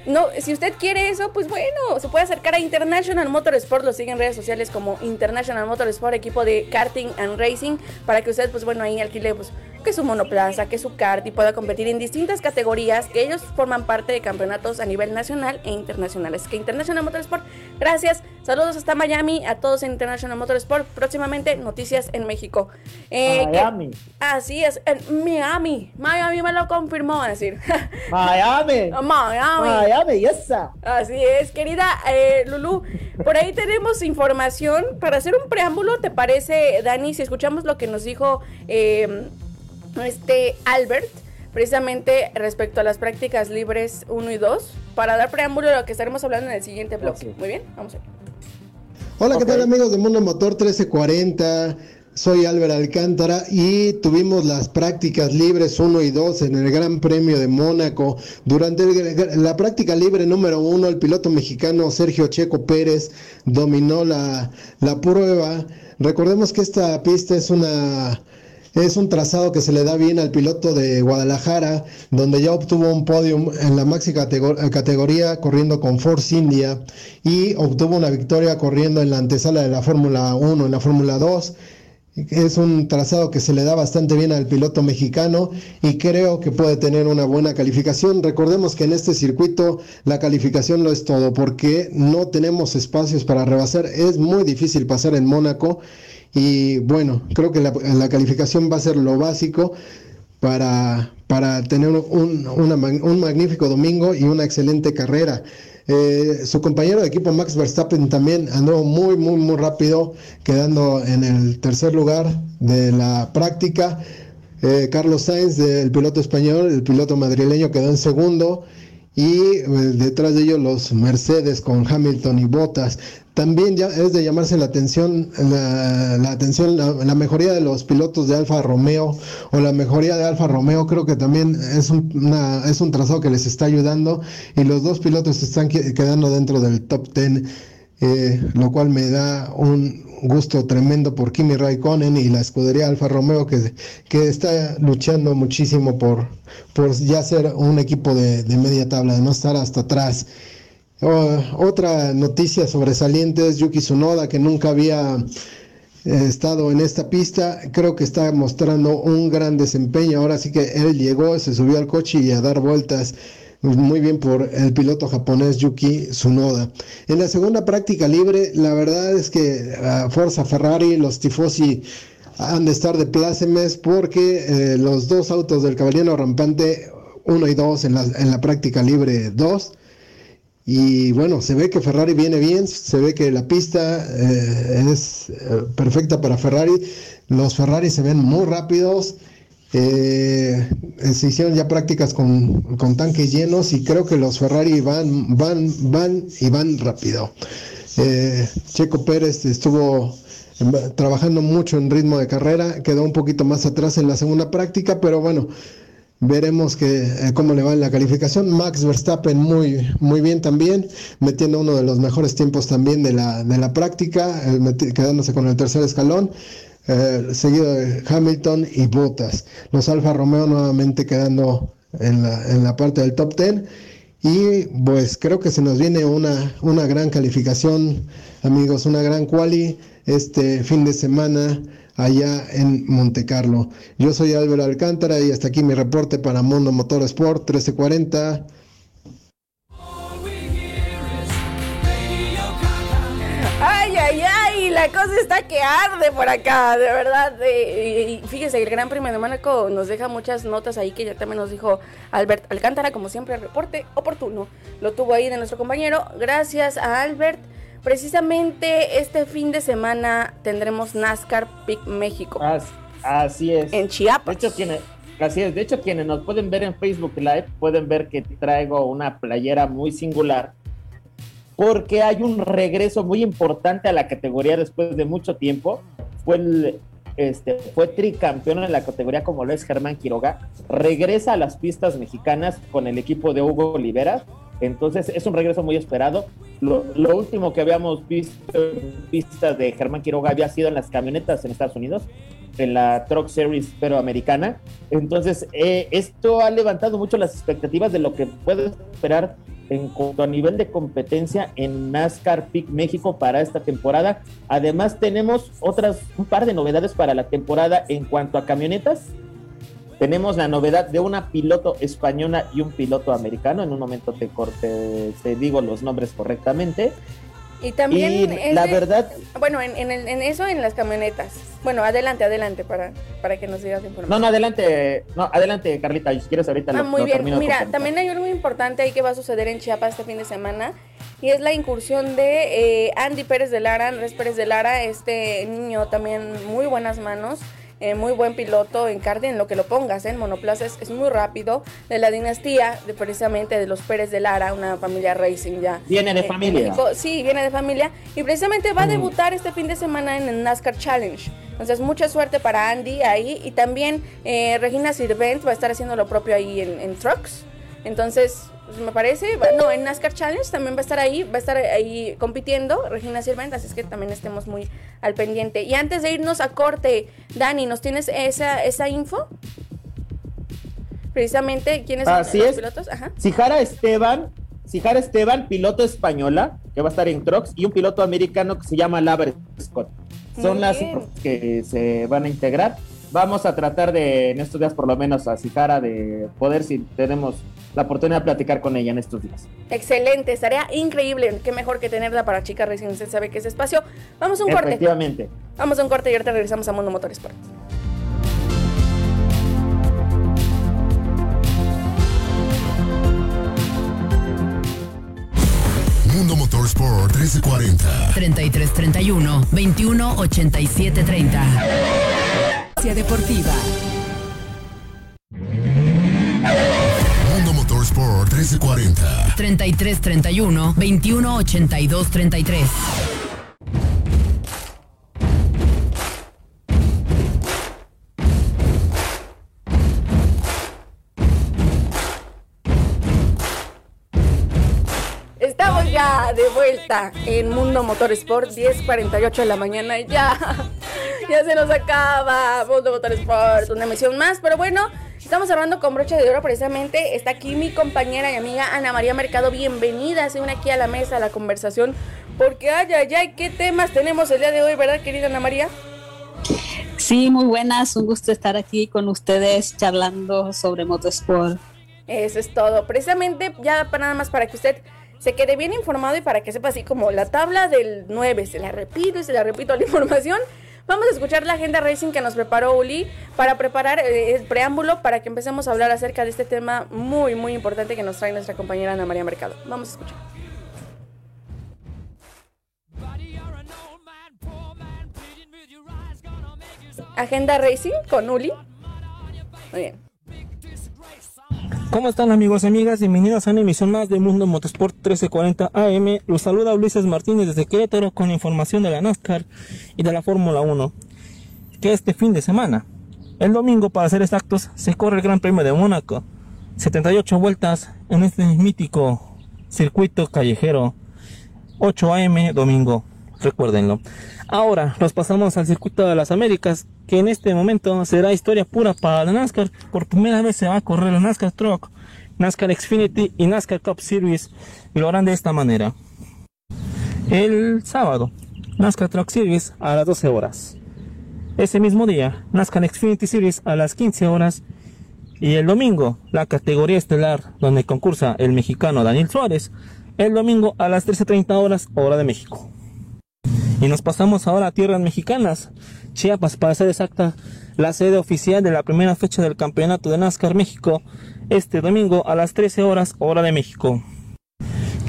No, si usted quiere eso, pues bueno, se puede acercar a International Motorsport, lo sigue en redes sociales como International Motorsport, equipo de karting and racing, para que usted, pues bueno, ahí alquile, pues, que su monoplaza, que su kart y pueda competir en distintas categorías, que ellos forman parte de campeonatos a nivel nacional e internacional. Así que International Motorsport, gracias, saludos hasta Miami, a todos en International Motorsport, próximamente noticias en México. Eh, que- Miami. así es, en Miami, Miami me lo confirmó, a decir. Miami. Miami. Miami, esa. Así es, querida eh, Lulu. por ahí tenemos información para hacer un preámbulo, ¿te parece, Dani? Si escuchamos lo que nos dijo eh, este Albert, precisamente respecto a las prácticas libres 1 y 2, para dar preámbulo a lo que estaremos hablando en el siguiente bloque. Muy bien, vamos a ver. Hola, ¿qué tal amigos de Mundo Motor 1340? Soy Álvaro Alcántara y tuvimos las prácticas libres 1 y 2 en el Gran Premio de Mónaco. Durante el- la práctica libre número 1, el piloto mexicano Sergio Checo Pérez dominó la, la prueba. Recordemos que esta pista es una es un trazado que se le da bien al piloto de Guadalajara, donde ya obtuvo un podium en la máxima categor- categoría corriendo con Force India y obtuvo una victoria corriendo en la antesala de la Fórmula 1, en la Fórmula 2. Es un trazado que se le da bastante bien al piloto mexicano y creo que puede tener una buena calificación. Recordemos que en este circuito la calificación lo es todo porque no tenemos espacios para rebasar. Es muy difícil pasar en Mónaco y bueno, creo que la, calificación va a ser lo básico para, para tener un, un magnífico domingo y una excelente carrera. Eh, su compañero de equipo Max Verstappen también andó muy, muy, muy rápido, quedando en el tercer lugar de la práctica. Eh, Carlos Sainz, el piloto español, el piloto madrileño, quedó en segundo. Y eh, detrás de ellos los Mercedes con Hamilton y Bottas. También ya es de llamarse la atención, la, la atención, la, mejoría de los pilotos de Alfa Romeo o la mejoría de Alfa Romeo creo que también es un, una- es un trazado que les está ayudando y los dos pilotos están que- quedando dentro del top 10 eh, lo cual me da un gusto tremendo por Kimi Raikkonen y la escudería Alfa Romeo que, que está luchando muchísimo por, por ya ser un equipo de, de media tabla, de no estar hasta atrás. Oh, otra noticia sobresaliente es Yuki Tsunoda que nunca había eh, estado en esta pista, creo que está mostrando un gran desempeño. Ahora sí que él llegó, se subió al coche y a dar vueltas. Muy bien por el piloto japonés Yuki Tsunoda. En la segunda práctica libre, la verdad es que a Forza Ferrari, los tifosi han de estar de plácemes porque eh, los dos autos del Caballero Rampante, uno y dos en la, en la práctica libre 2, y bueno, se ve que Ferrari viene bien, se ve que la pista eh, es eh, perfecta para Ferrari. Los Ferrari se ven muy rápidos. Eh, se hicieron ya prácticas con, con tanques llenos y creo que los Ferrari van, van, van y van rápido. Eh, Checo Pérez estuvo em, trabajando mucho en ritmo de carrera, quedó un poquito más atrás en la segunda práctica, pero bueno, Veremos que, eh, cómo le va en la calificación. Max Verstappen muy, muy bien también, metiendo uno de los mejores tiempos también de la, de la práctica, eh, quedándose con el tercer escalón, eh, seguido de Hamilton y Bottas. Los Alfa Romeo nuevamente quedando en la, en la parte del top 10. Y pues creo que se nos viene una, una gran calificación, amigos, una gran quali este fin de semana allá en Monte Carlo. Yo soy Álvaro Alcántara y hasta aquí mi reporte para Mundo Motor Sport 1340. La cosa está que arde por acá, de verdad. eh, y fíjese, el Gran Premio de Mónaco nos deja muchas notas ahí que ya también nos dijo Albert Alcántara, como siempre, el reporte oportuno. Lo tuvo ahí de nuestro compañero. Gracias a Albert. Precisamente este fin de semana tendremos NASCAR Pick México As- así es. en De Chiapas. hecho, quienes, así es. De hecho, quienes nos pueden ver en Facebook Live pueden ver que traigo una playera muy singular. Porque hay un regreso muy importante a la categoría después de mucho tiempo. Fue el, este, fue tricampeón en la categoría como lo es Germán Quiroga. Regresa a las pistas mexicanas con el equipo de Hugo Olivera. Entonces es un regreso muy esperado. Lo, lo último que habíamos visto pistas de Germán Quiroga había sido en las camionetas en Estados Unidos en la Truck Series pero americana. Entonces, eh, esto ha levantado mucho las expectativas de lo que puede esperar en cuanto a nivel de competencia en NASCAR Peak México para esta temporada. Además, tenemos otras, un par de novedades para la temporada en cuanto a camionetas. Tenemos la novedad de una piloto española y un piloto americano. En un momento te, corte, te digo los nombres correctamente. Y también y la de- verdad, Bueno, en, en el- en eso, en las camionetas. Bueno, adelante, adelante, para, para que nos digas información. no, no, adelante, no, adelante, Carlita, si quieres ahorita Ah, lo, muy lo bien. termino Mira, también hay algo muy importante ahí que va a suceder en Chiapas este fin de semana. y es la incursión de eh, Andy Pérez de Lara, Andrés Pérez de Lara, este niño también muy buenas manos. Eh, muy buen piloto en karting, en lo que lo pongas, ¿eh? en monoplaza es, es muy rápido, de la dinastía de precisamente de los Pérez de Lara, una familia racing ya. Viene de eh, familia. México. Sí, viene de familia y precisamente va a debutar este fin de semana en el NASCAR Challenge. Entonces, mucha suerte para Andy ahí y también eh, Regina Sirvent va a estar haciendo lo propio ahí en, en Trucks. Entonces, pues, me parece, no, en NASCAR Challenge también va a estar ahí, va a estar ahí compitiendo Regina Sirvent, así es que también estemos muy al pendiente. Y antes de irnos a corte, Dani, ¿nos tienes esa, esa info? Precisamente, ¿quiénes son Así los es. pilotos? Ajá. Sijara Esteban, Sijara Esteban, piloto española, que va a estar en Trucks, y un piloto americano que se llama Laver Scott. Son las que se van a integrar. Vamos a tratar de, en estos días por lo menos, a Sijara de poder, si tenemos la oportunidad de platicar con ella en estos días. Excelente, estaría increíble. Qué mejor que tenerla para chicas recién usted sabe que es espacio. Vamos a un corte. Efectivamente. Vamos a un corte y ahorita regresamos a Mundo Motorsport. Mundo Motorsport 1340. 3331 21 87 30. Deportiva. Mundo Motorsport 1340. 3331 21 82 33. Vuelta en Mundo Motorsport, 10.48 de la mañana. Ya, ya se nos acaba Mundo Motorsport, una emisión más. Pero bueno, estamos hablando con broche de oro precisamente. Está aquí mi compañera y amiga Ana María Mercado. Bienvenida, se une aquí a la mesa, a la conversación. Porque, ay, ay, ay, qué temas tenemos el día de hoy, ¿verdad, querida Ana María? Sí, muy buenas, un gusto estar aquí con ustedes charlando sobre motorsport. Eso es todo. Precisamente, ya para nada más para que usted se quede bien informado y para que sepa así como la tabla del 9. Se la repito y se la repito la información. Vamos a escuchar la agenda racing que nos preparó Uli para preparar eh, el preámbulo para que empecemos a hablar acerca de este tema muy, muy importante que nos trae nuestra compañera Ana María Mercado. Vamos a escuchar. Agenda racing con Uli. Muy bien. ¿Cómo están amigos y amigas? Bienvenidos a una emisión más de Mundo Motorsport 1340 AM. Los saluda Ulises Martínez desde Querétaro con información de la NASCAR y de la Fórmula 1. Que este fin de semana, el domingo para ser exactos, se corre el Gran Premio de Mónaco. 78 vueltas en este mítico circuito callejero. 8 AM domingo, recuérdenlo. Ahora nos pasamos al circuito de las Américas, que en este momento será historia pura para la NASCAR. Por primera vez se va a correr la NASCAR Truck, NASCAR Xfinity y NASCAR Cup Series. Y lo harán de esta manera. El sábado, NASCAR Truck Series a las 12 horas. Ese mismo día, NASCAR Xfinity Series a las 15 horas. Y el domingo, la categoría estelar, donde concursa el mexicano Daniel Suárez, el domingo a las 13.30 horas, hora de México. Y nos pasamos ahora a tierras mexicanas. Chiapas, para ser exacta, la sede oficial de la primera fecha del campeonato de NASCAR México, este domingo a las 13 horas, hora de México.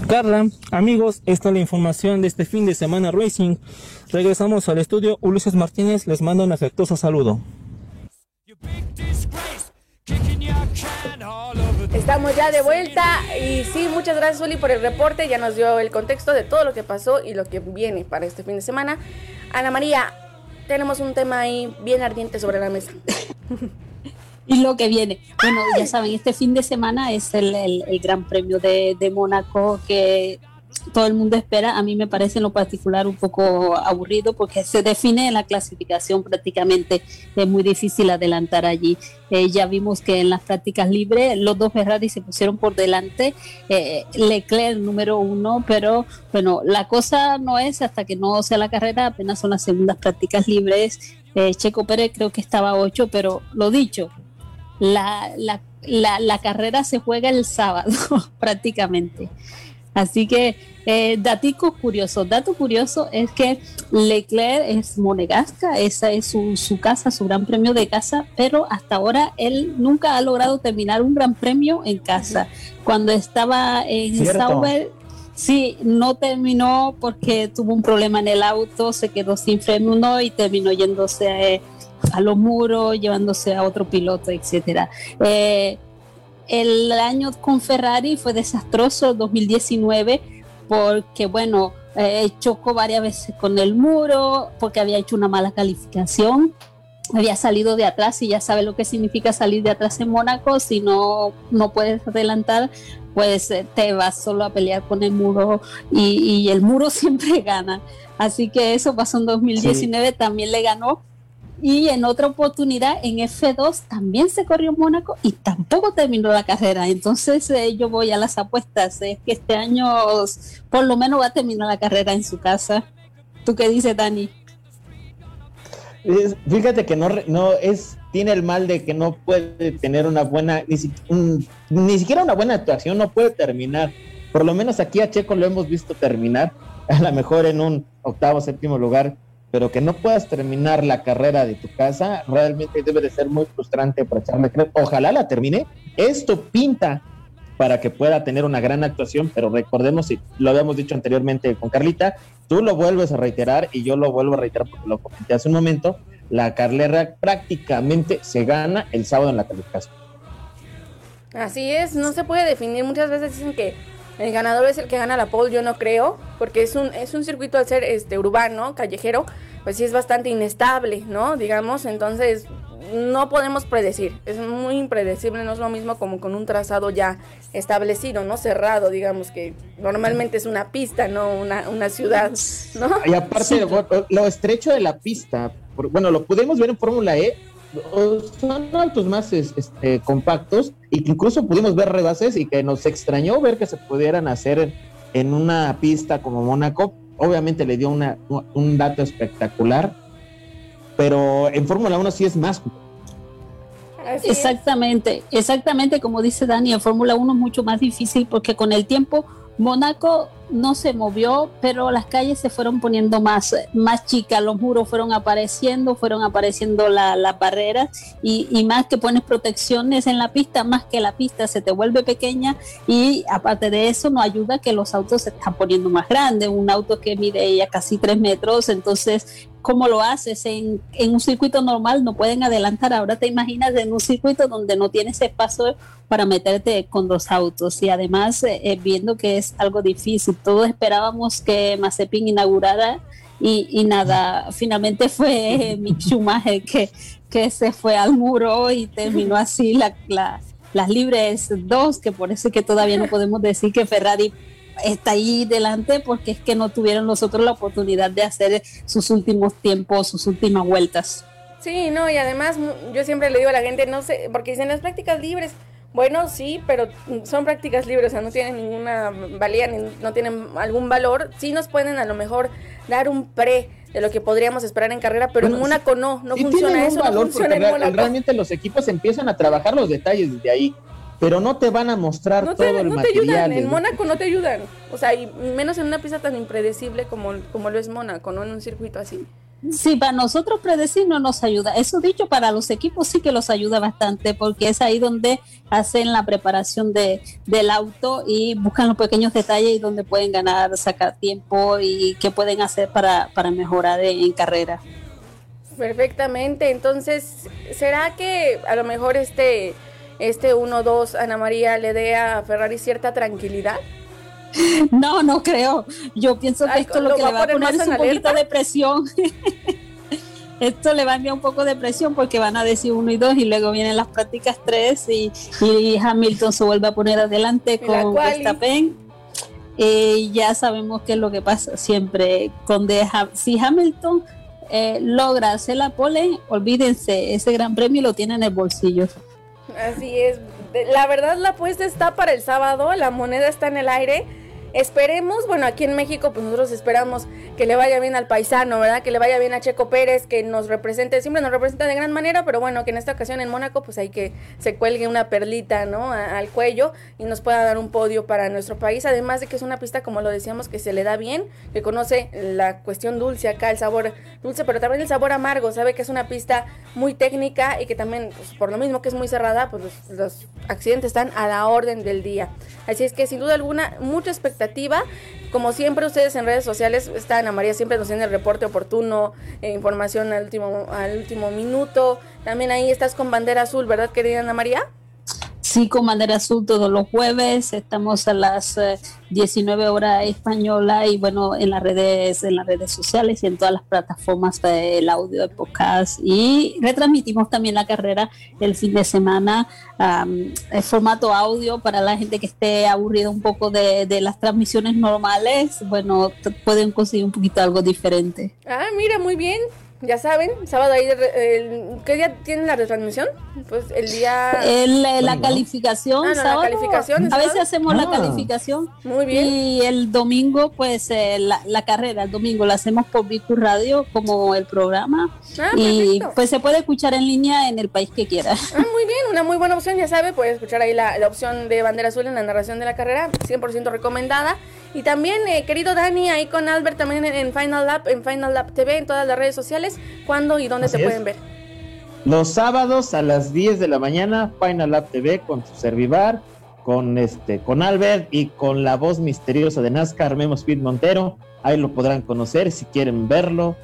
Carla, amigos, esta es la información de este fin de semana Racing. Regresamos al estudio. Ulises Martínez les manda un afectuoso saludo. Estamos ya de vuelta y sí, muchas gracias Uli por el reporte, ya nos dio el contexto de todo lo que pasó y lo que viene para este fin de semana. Ana María, tenemos un tema ahí bien ardiente sobre la mesa. Y lo que viene. Bueno, ya saben, este fin de semana es el, el- el Gran Premio de, de Mónaco que todo el mundo espera. A mí me parece en lo particular un poco aburrido porque se define la clasificación prácticamente. Es muy difícil adelantar allí. Eh, ya vimos que en las prácticas libres los dos Ferrari se pusieron por delante. Eh, Leclerc número uno, pero bueno, la cosa no es hasta que no sea la carrera, apenas son las segundas prácticas libres. Eh, Checo Pérez creo que estaba ocho, pero lo dicho, la, la, la, la carrera se juega el sábado prácticamente. Así que, eh, datico curioso, dato curioso es que Leclerc es monegasca, esa es su, su casa, su gran premio de casa, pero hasta ahora él nunca ha logrado terminar un gran premio en casa. Cuando estaba en Cierto. Sauber, Sí, no terminó porque tuvo un problema en el auto, se quedó sin freno y terminó yéndose a, los muros, llevándose a otro piloto, etcétera. Eh, el año con Ferrari fue desastroso, 2019, porque bueno, eh, chocó varias veces con el muro, porque había hecho una mala calificación había salido de atrás y ya sabe lo que significa salir de atrás en Mónaco, si no, no puedes adelantar, pues eh, te vas solo a pelear con el muro y, el muro siempre gana. Así que eso pasó en 2019, también le ganó. Y en otra oportunidad, en F2, también se corrió Mónaco y tampoco terminó la carrera. Entonces eh, yo voy a las apuestas. Es que este año por lo menos va a terminar la carrera en su casa. ¿Tú qué dices, Dani? fíjate que no, no es, tiene el mal de que no puede tener una buena, ni, siquiera una buena actuación, no puede terminar. Por lo menos aquí a Checo lo hemos visto terminar, a lo mejor en un octavo, séptimo lugar, pero que no puedas terminar la carrera de tu casa, realmente debe de ser muy frustrante para echarle Ojalá la termine. Esto pinta para que pueda tener una gran actuación, pero recordemos, y lo habíamos dicho anteriormente con Carlita, tú lo vuelves a reiterar y yo lo vuelvo a reiterar porque lo comenté hace un momento, la carrera prácticamente se gana el sábado en la calificación. Así es, no se puede definir, muchas veces dicen que el ganador es el que gana la pole, yo no creo, porque es un, es un circuito al ser este urbano, callejero, pues sí es bastante inestable, ¿no? Digamos, entonces no podemos predecir, es muy impredecible, no es lo mismo como con un trazado ya establecido, ¿no? Cerrado, digamos que normalmente es una pista, no una, una ciudad, ¿no? Y aparte, lo estrecho de la pista, bueno, lo pudimos ver en Fórmula E, son autos más este, compactos y que incluso pudimos ver rebases y que nos extrañó ver que se pudieran hacer en una pista como Mónaco. Obviamente le dio una, un dato espectacular, pero en Fórmula 1 sí es más. exactamente, exactamente como dice Dani, en Fórmula 1 es mucho más difícil porque con el tiempo Mónaco no se movió, pero las calles se fueron poniendo más, más chicas, los muros fueron apareciendo, fueron apareciendo las barreras y, y, más que pones protecciones en la pista, más que la pista se te vuelve pequeña y aparte de eso no ayuda que los autos se están poniendo más grandes, un auto que mide ya casi tres metros, entonces ¿cómo lo haces? En, en, un circuito normal no pueden adelantar. Ahora te imaginas en un circuito donde no tienes espacio para meterte con dos autos y además eh, eh, viendo que es algo difícil. Todos esperábamos que Mazepin inaugurara y, nada, finalmente fue Mick Schumacher que, que se fue al muro y terminó así la, las libres dos, que por eso es que todavía no podemos decir que Ferrari está ahí delante porque es que no tuvieron nosotros la oportunidad de hacer sus últimos tiempos, sus últimas vueltas. Sí, no, y además yo siempre le digo a la gente, no sé, porque dicen las prácticas libres. Bueno, sí, pero son prácticas libres, o sea, no tienen ninguna valía, no tienen algún valor. Sí nos pueden a lo mejor dar un pre de lo que podríamos esperar en carrera, pero en Mónaco no, no funciona eso, no funciona en Realmente los equipos empiezan a trabajar los detalles desde ahí pero no te van a mostrar todo el no material. Te ayudan, en Mónaco no te ayudan. O sea, y menos en una pista tan impredecible como, como lo es Mónaco, ¿no? En un circuito así. Sí, para nosotros predecir no nos ayuda. Eso dicho, para los equipos sí que los ayuda bastante, porque es ahí donde hacen la preparación de, del auto y buscan los pequeños detalles y donde pueden ganar, sacar tiempo y qué pueden hacer para, para mejorar en carrera. Perfectamente. Entonces, ¿será que a lo mejor este este 1-2 Ana María le dé a Ferrari cierta tranquilidad? No, no creo. Yo pienso que esto lo, que le va a poner es un poquito de presión. esto le va a enviar un poco de presión porque van a decir 1 y 2 y luego vienen las prácticas 3 y, Hamilton se vuelve a poner adelante con Verstappen. Y ya sabemos qué es lo que pasa siempre. Con de, si Hamilton eh, logra hacer la pole, olvídense, ese gran premio lo tiene en el bolsillo. Así es. La verdad la apuesta está para el sábado, la moneda está en el aire. Esperemos, bueno, aquí en México, pues nosotros esperamos que le vaya bien al paisano, ¿verdad? Que le vaya bien a Checo Pérez, que nos represente, siempre nos representa de gran manera, pero bueno, que en esta ocasión en Mónaco, pues hay que se cuelgue una perlita, ¿no? al cuello y nos pueda dar un podio para nuestro país. Además de que es una pista, como lo decíamos, que se le da bien, que conoce la cuestión dulce acá, el sabor dulce, pero también el sabor amargo, sabe que es una pista muy técnica y que también, pues, por lo mismo que es muy cerrada, pues los, los accidentes están a la orden del día. Así es que sin duda alguna, mucha expectativa. Como siempre, ustedes en redes sociales, está Ana María siempre nos tiene el reporte oportuno, eh, información al último, al último minuto. También ahí estás con bandera azul, ¿verdad, querida Ana María? Sí, Bandera Azul todos los jueves, estamos a las eh, 19 horas española y bueno, en las redes, en las redes sociales y en todas las plataformas del audio de podcast y retransmitimos también la carrera el fin de semana um, en formato audio para la gente que esté aburrida un poco de, de las transmisiones normales, bueno, pueden conseguir un poquito algo diferente. Ah, mira, muy bien. Ya saben, sábado ahí, el, ¿qué día tienen la retransmisión? Pues el día... El, la calificación, ah, no, sábado, la calificación. A veces hacemos ah. la calificación. Muy bien. Y el domingo, pues eh, la, la, carrera, el domingo la hacemos por Vicu Radio como el programa. Ah, y pues se puede escuchar en línea en el país que quiera. Ah, muy bien, una muy buena opción, ya sabe, puede escuchar ahí la, la opción de Bandera Azul en la narración de la carrera, 100% recomendada. Y también, eh, querido Dani, ahí con Albert también en, en, Final Lap, en Final Lap TV, en todas las redes sociales. ¿Cuándo y dónde Así se es. pueden ver? Los sábados a las 10 de la mañana, Final Lab TV con su servivar, con este, con Albert y con la voz misteriosa de NASCAR, Memo Speed Montero. Ahí lo podrán conocer si quieren verlo,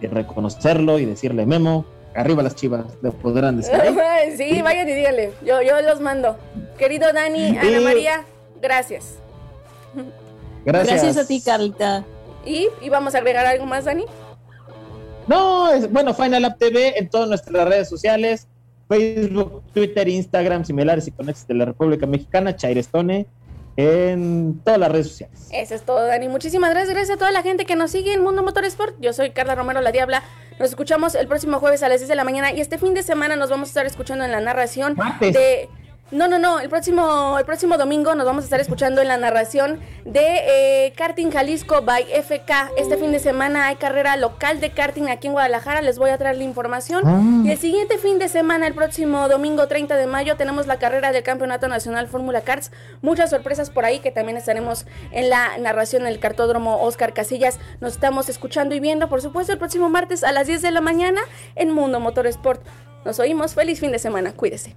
y reconocerlo y decirle Memo, arriba las chivas, le podrán decir. sí, vayan y díganle. Yo, yo los mando. Querido Dani, Ana María, gracias. Gracias. Gracias a ti, Carlita. ¿Y, y vamos a agregar algo más, Dani? No, es, bueno, Final Lab TV en todas nuestras redes sociales, Facebook, Twitter, Instagram, similares y conexos de la República Mexicana, Chairestone, en todas las redes sociales. Eso es todo, Dani. Muchísimas gracias. Gracias a toda la gente que nos sigue en Mundo Motorsport. Yo soy Carla Romero, la Diabla. Nos escuchamos el próximo jueves a las 10 de la mañana. Y este fin de semana nos vamos a estar escuchando en la narración Martes. de. No, no, no. El próximo, el próximo domingo nos vamos a estar escuchando en la narración de eh, Karting Jalisco by FK. Este fin de semana hay carrera local de karting aquí en Guadalajara. Les voy a traer la información. Ah. Y el siguiente fin de semana, el próximo domingo 30 de mayo, tenemos la carrera del Campeonato Nacional Fórmula Karts. Muchas sorpresas por ahí que también estaremos en la narración en el cartódromo Oscar Casillas. Nos estamos escuchando y viendo, por supuesto, el próximo martes a las 10 de la mañana en Mundo Motorsport. Nos oímos. Feliz fin de semana. Cuídese.